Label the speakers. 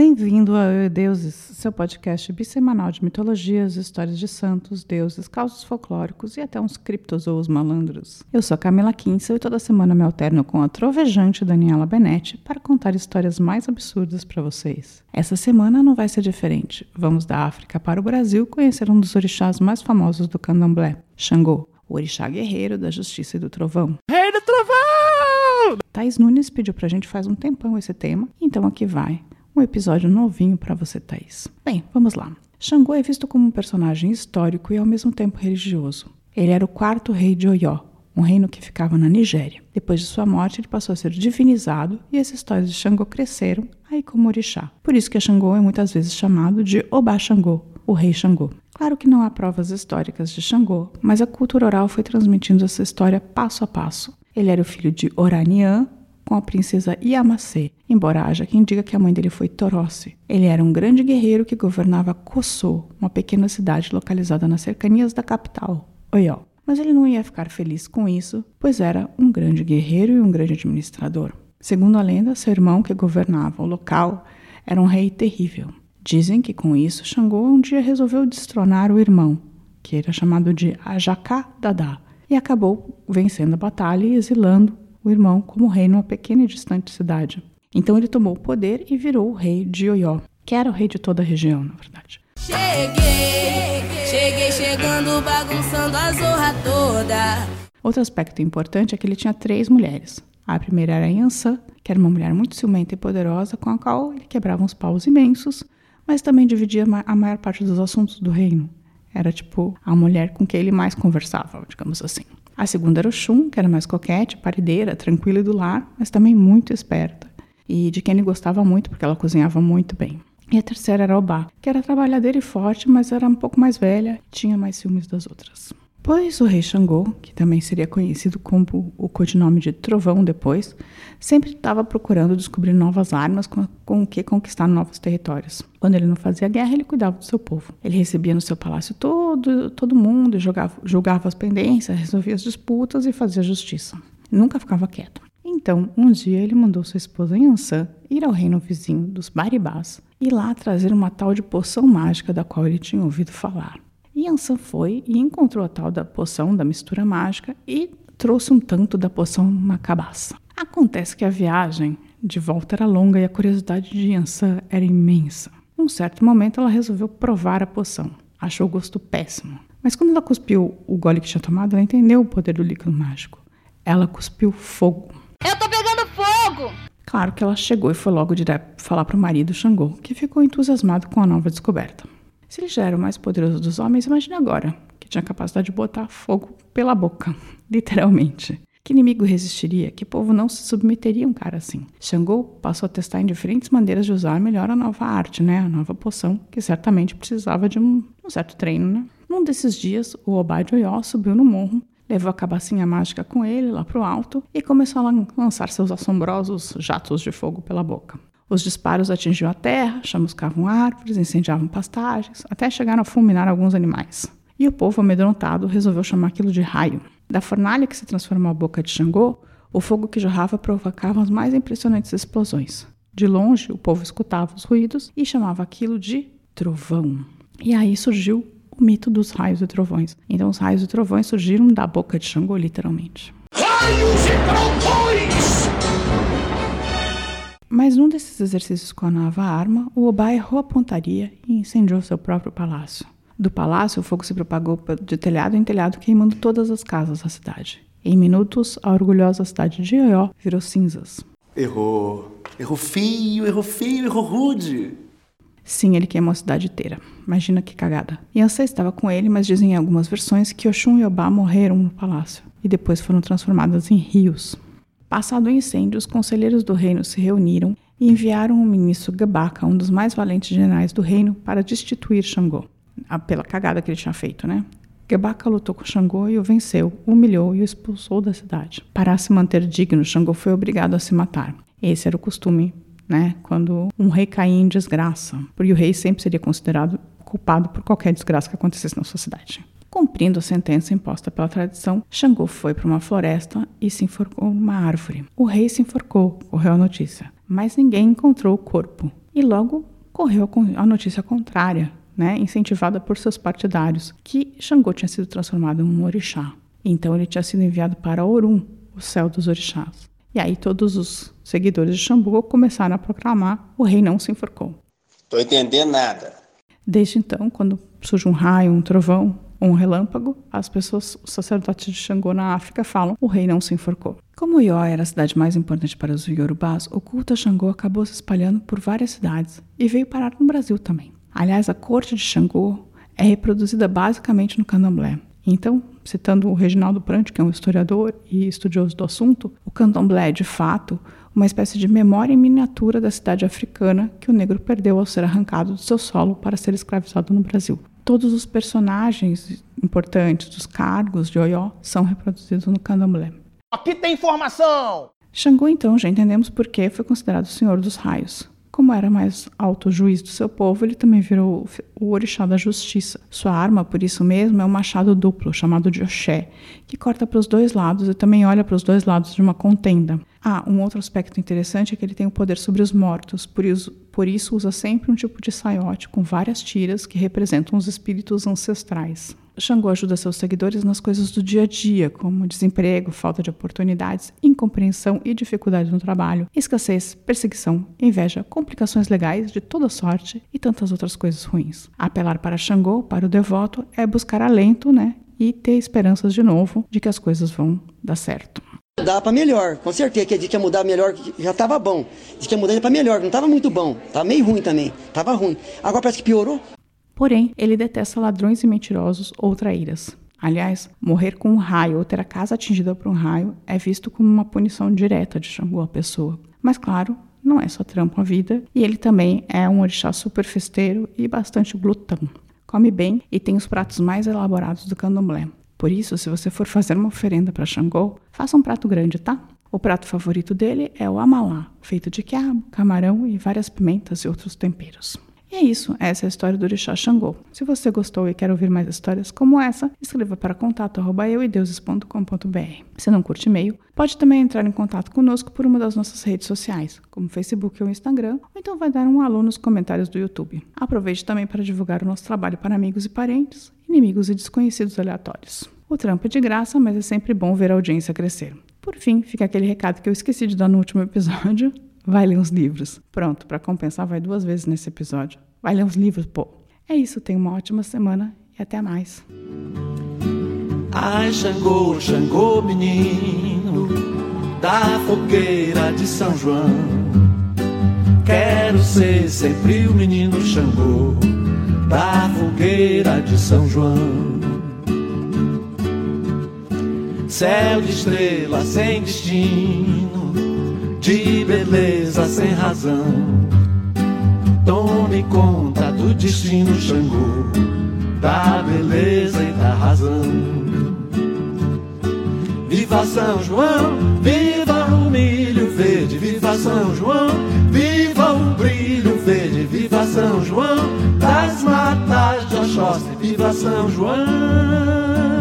Speaker 1: Bem-vindo a Eu e Deuses, seu podcast bissemanal de mitologias, histórias de santos, deuses, causos folclóricos e até uns criptozoos malandros. Eu sou Camila Kinsel e toda semana me alterno com a trovejante Daniela Benetti para contar histórias mais absurdas para vocês. Essa semana não vai ser diferente. Vamos da África para o Brasil conhecer um dos orixás mais famosos do candomblé, Xangô, o orixá guerreiro da justiça e do trovão.
Speaker 2: Rei do trovão!
Speaker 1: Thais Nunes pediu pra gente faz um tempão esse tema, então aqui vai um episódio novinho para você, Thaís. Bem, vamos lá. Xangô é visto como um personagem histórico e ao mesmo tempo religioso. Ele era o quarto rei de Oyó, um reino que ficava na Nigéria. Depois de sua morte, ele passou a ser divinizado e as histórias de Xangô cresceram aí como orixá. Por isso que Xangô é muitas vezes chamado de Obá Xangô, o rei Xangô. Claro que não há provas históricas de Xangô, mas a cultura oral foi transmitindo essa história passo a passo. Ele era o filho de Oranian, com a princesa Yamase, embora haja quem diga que a mãe dele foi Torossi. Ele era um grande guerreiro que governava Kossô, uma pequena cidade localizada nas cercanias da capital, Oyó. Mas ele não ia ficar feliz com isso, pois era um grande guerreiro e um grande administrador. Segundo a lenda, seu irmão que governava o local era um rei terrível. Dizem que com isso Xangô um dia resolveu destronar o irmão, que era chamado de Ajaká Dadá, e acabou vencendo a batalha e exilando o irmão como rei numa pequena e distante cidade. Então ele tomou o poder e virou o rei de Oió, que era o rei de toda a região, na verdade.
Speaker 3: Cheguei, cheguei chegando, bagunçando a zorra toda.
Speaker 1: Outro aspecto importante é que ele tinha três mulheres. A primeira era Yansan, que era uma mulher muito ciumenta e poderosa, com a qual ele quebrava uns paus imensos, mas também dividia a maior parte dos assuntos do reino. Era tipo a mulher com quem ele mais conversava, digamos assim. A segunda era o Shun, que era mais coquete, parideira, tranquila e do lar, mas também muito esperta. E de quem ele gostava muito, porque ela cozinhava muito bem. E a terceira era Obá, que era trabalhadeira e forte, mas era um pouco mais velha tinha mais ciúmes das outras. Pois o rei Xangô, que também seria conhecido como o codinome de Trovão depois, sempre estava procurando descobrir novas armas com, com que conquistar novos territórios. Quando ele não fazia guerra, ele cuidava do seu povo. Ele recebia no seu palácio todo, todo mundo, jogava, julgava as pendências, resolvia as disputas e fazia justiça. Nunca ficava quieto. Então, um dia ele mandou sua esposa Yansan ir ao reino vizinho dos Baribás e lá trazer uma tal de poção mágica da qual ele tinha ouvido falar. Yansan foi e encontrou a tal da poção da mistura mágica e trouxe um tanto da poção na cabaça. Acontece que a viagem de volta era longa e a curiosidade de Yansan era imensa. Num certo momento, ela resolveu provar a poção. Achou o gosto péssimo. Mas quando ela cuspiu o gole que tinha tomado, ela entendeu o poder do líquido mágico. Ela cuspiu fogo.
Speaker 3: Eu tô pegando fogo!
Speaker 1: Claro que ela chegou e foi logo direto falar para o marido Xangô, que ficou entusiasmado com a nova descoberta. Se ele já era o mais poderoso dos homens, imagine agora, que tinha a capacidade de botar fogo pela boca, literalmente. Que inimigo resistiria? Que povo não se submeteria a um cara assim? Xangô passou a testar em diferentes maneiras de usar melhor a nova arte, né? A nova poção, que certamente precisava de um, um certo treino, né? Num desses dias, o Obad Oyó subiu no morro, levou a cabacinha mágica com ele lá pro alto e começou a lançar seus assombrosos jatos de fogo pela boca. Os disparos atingiam a terra, chamuscavam árvores, incendiavam pastagens, até chegaram a fulminar alguns animais. E o povo, amedrontado, resolveu chamar aquilo de raio. Da fornalha que se transformou a boca de Xangô, o fogo que jorrava provocava as mais impressionantes explosões. De longe, o povo escutava os ruídos e chamava aquilo de trovão. E aí surgiu o mito dos raios e trovões. Então, os raios e trovões surgiram da boca de Xangô, literalmente.
Speaker 2: Raios e trovões!
Speaker 1: Mas num desses exercícios com a nova arma, o Obá errou a pontaria e incendiou seu próprio palácio. Do palácio, o fogo se propagou de telhado em telhado, queimando todas as casas da cidade. Em minutos, a orgulhosa cidade de Oió virou cinzas.
Speaker 2: Errou. Errou feio, errou feio, errou rude.
Speaker 1: Sim, ele queimou a cidade inteira. Imagina que cagada. Yansã estava com ele, mas dizem em algumas versões que Oxum e Obá morreram no palácio e depois foram transformadas em rios. Passado o incêndio, os conselheiros do reino se reuniram e enviaram o ministro Gabaca, um dos mais valentes generais do reino, para destituir Xangô, pela cagada que ele tinha feito, né? Gabaca lutou com Xangô e o venceu, humilhou e o expulsou da cidade. Para se manter digno, Xangô foi obrigado a se matar. Esse era o costume, né? Quando um rei caía em desgraça, porque o rei sempre seria considerado culpado por qualquer desgraça que acontecesse na sua cidade. Cumprindo a sentença imposta pela tradição, Xangô foi para uma floresta e se enforcou numa árvore. O rei se enforcou, correu a notícia, mas ninguém encontrou o corpo. e logo correu a notícia contrária, né, incentivada por seus partidários, que Xangô tinha sido transformado em um orixá. Então ele tinha sido enviado para Orum, o céu dos orixás. E aí todos os seguidores de Xangô começaram a proclamar: o rei não se enforcou.
Speaker 2: Tô entendendo nada.
Speaker 1: Desde então, quando surge um raio, um trovão um relâmpago, as pessoas, os sacerdotes de Xangô na África falam: o rei não se enforcou. Como Ió era a cidade mais importante para os Yorubás, o culto a Xangô acabou se espalhando por várias cidades e veio parar no Brasil também. Aliás, a corte de Xangô é reproduzida basicamente no candomblé. Então, citando o Reginaldo Prante, que é um historiador e estudioso do assunto, o candomblé é, de fato, uma espécie de memória em miniatura da cidade africana que o negro perdeu ao ser arrancado do seu solo para ser escravizado no Brasil. Todos os personagens importantes dos cargos de Oió são reproduzidos no candomblé.
Speaker 4: Aqui tem informação!
Speaker 1: Xangô, então, já entendemos por que foi considerado o Senhor dos Raios. Como era mais alto juiz do seu povo, ele também virou o orixá da justiça. Sua arma, por isso mesmo, é um machado duplo, chamado de Oxé, que corta para os dois lados e também olha para os dois lados de uma contenda. Ah, um outro aspecto interessante é que ele tem o poder sobre os mortos, por isso, por isso usa sempre um tipo de saiote com várias tiras que representam os espíritos ancestrais. Xangô ajuda seus seguidores nas coisas do dia a dia, como desemprego, falta de oportunidades, incompreensão e dificuldade no trabalho, escassez, perseguição, inveja, complicações legais de toda sorte e tantas outras coisas ruins. Apelar para Xangô, para o devoto, é buscar alento, né? E ter esperanças de novo de que as coisas vão dar certo.
Speaker 5: Dá para melhor, com certeza que a gente ia mudar melhor, já estava bom. Diz que ia mudar para melhor, não estava muito bom, estava meio ruim também, estava ruim. Agora parece que piorou.
Speaker 1: Porém, ele detesta ladrões e mentirosos ou traíras. Aliás, morrer com um raio ou ter a casa atingida por um raio é visto como uma punição direta de Xangô à pessoa. Mas claro, não é só trampo a vida, e ele também é um orixá super festeiro e bastante glutão. Come bem e tem os pratos mais elaborados do candomblé. Por isso, se você for fazer uma oferenda para Xangô, faça um prato grande, tá? O prato favorito dele é o amalá, feito de quiabo, camarão e várias pimentas e outros temperos. E é isso, essa é a história do Orixá Xangô. Se você gostou e quer ouvir mais histórias como essa, escreva para contato@euideuses.com.br. Se não curte e-mail, pode também entrar em contato conosco por uma das nossas redes sociais, como Facebook ou Instagram, ou então vai dar um alô nos comentários do YouTube. Aproveite também para divulgar o nosso trabalho para amigos e parentes, inimigos e desconhecidos aleatórios. O trampo é de graça, mas é sempre bom ver a audiência crescer. Por fim, fica aquele recado que eu esqueci de dar no último episódio. Vai ler uns livros. Pronto, para compensar, vai duas vezes nesse episódio. Vai ler uns livros, pô. É isso, tenha uma ótima semana e até mais.
Speaker 6: Ai, Xangô, Xangô, menino da fogueira de São João. Quero ser sempre o menino Xangô da fogueira de São João. Céu de estrelas sem destino de beleza sem razão. Tome conta do destino Xangô, da beleza e da razão. Viva São João, viva o milho verde, viva São João, viva o brilho verde, viva São João, das matas de Oxóssi, viva São João.